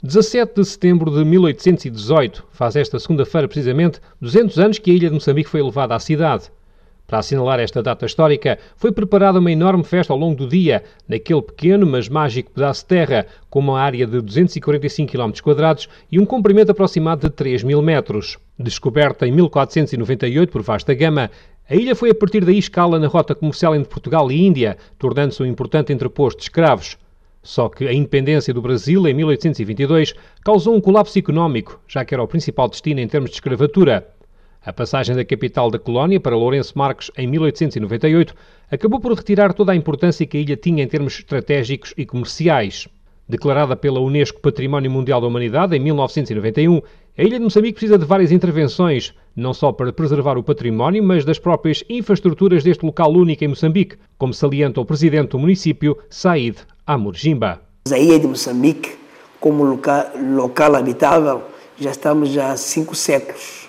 17 de setembro de 1818, faz esta segunda-feira precisamente 200 anos que a ilha de Moçambique foi elevada à cidade. Para assinalar esta data histórica, foi preparada uma enorme festa ao longo do dia, naquele pequeno mas mágico pedaço de terra, com uma área de 245 km e um comprimento aproximado de 3 mil metros. Descoberta em 1498 por Vasta Gama, a ilha foi a partir daí escala na rota comercial entre Portugal e Índia, tornando-se um importante entreposto de escravos. Só que a independência do Brasil, em 1822, causou um colapso económico, já que era o principal destino em termos de escravatura. A passagem da capital da colónia para Lourenço Marques em 1898 acabou por retirar toda a importância que a ilha tinha em termos estratégicos e comerciais. Declarada pela Unesco Património Mundial da Humanidade em 1991, a ilha de Moçambique precisa de várias intervenções, não só para preservar o património, mas das próprias infraestruturas deste local único em Moçambique, como salienta o presidente do município, Said Amurjimba. A ilha de Moçambique, como local, local habitável, já estamos há cinco séculos.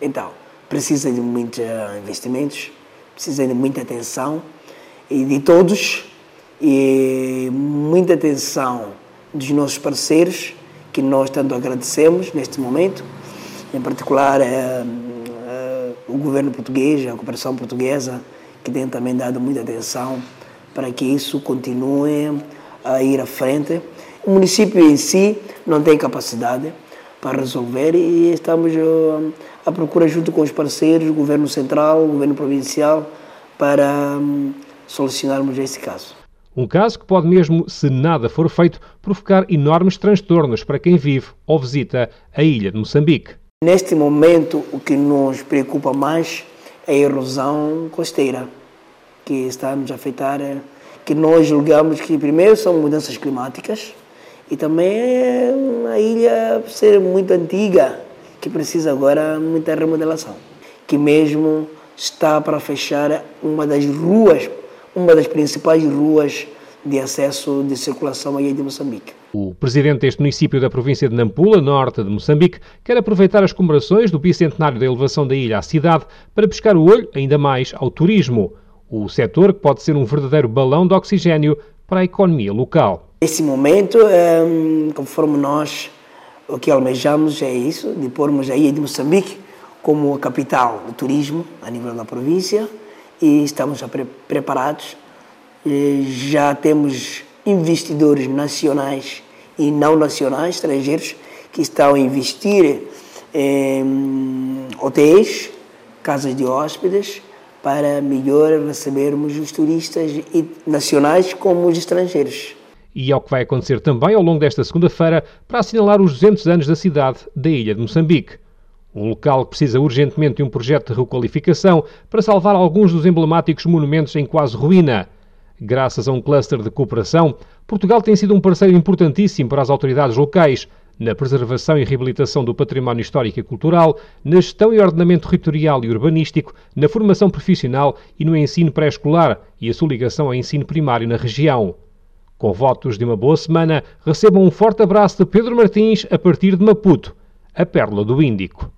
Então, precisa de muitos investimentos, precisa de muita atenção e de todos e muita atenção dos nossos parceiros, que nós tanto agradecemos neste momento, em particular é, é, o governo português, a cooperação portuguesa, que tem também dado muita atenção para que isso continue a ir à frente. O município em si não tem capacidade para resolver e estamos eh, à procura junto com os parceiros, o governo central, o governo provincial, para hum, solucionarmos esse caso. Um caso que pode mesmo, se nada for feito, provocar enormes transtornos para quem vive ou visita a ilha de Moçambique. Neste momento, o que nos preocupa mais é a erosão costeira que está a nos afetar, é que nós julgamos que primeiro são mudanças climáticas e também é a ilha ser muito antiga, que precisa agora muita remodelação, que mesmo está para fechar uma das ruas, uma das principais ruas de acesso de circulação à ilha de Moçambique. O presidente deste município da província de Nampula, norte de Moçambique, quer aproveitar as comemorações do bicentenário da elevação da ilha à cidade para pescar o olho ainda mais ao turismo o setor que pode ser um verdadeiro balão de oxigênio para a economia local. Nesse momento, hum, conforme nós o que almejamos é isso, de pormos a ilha de Moçambique como a capital do turismo a nível da província e estamos já preparados. Já temos investidores nacionais e não nacionais, estrangeiros, que estão a investir em hotéis, casas de hóspedes, para melhor recebermos os turistas nacionais como os estrangeiros. E é o que vai acontecer também ao longo desta segunda-feira para assinalar os 200 anos da cidade da Ilha de Moçambique. Um local que precisa urgentemente de um projeto de requalificação para salvar alguns dos emblemáticos monumentos em quase ruína. Graças a um cluster de cooperação, Portugal tem sido um parceiro importantíssimo para as autoridades locais, na preservação e reabilitação do património histórico e cultural, na gestão e ordenamento territorial e urbanístico, na formação profissional e no ensino pré-escolar e a sua ligação ao ensino primário na região. Com votos de uma boa semana, recebam um forte abraço de Pedro Martins a partir de Maputo, a Pérola do Índico.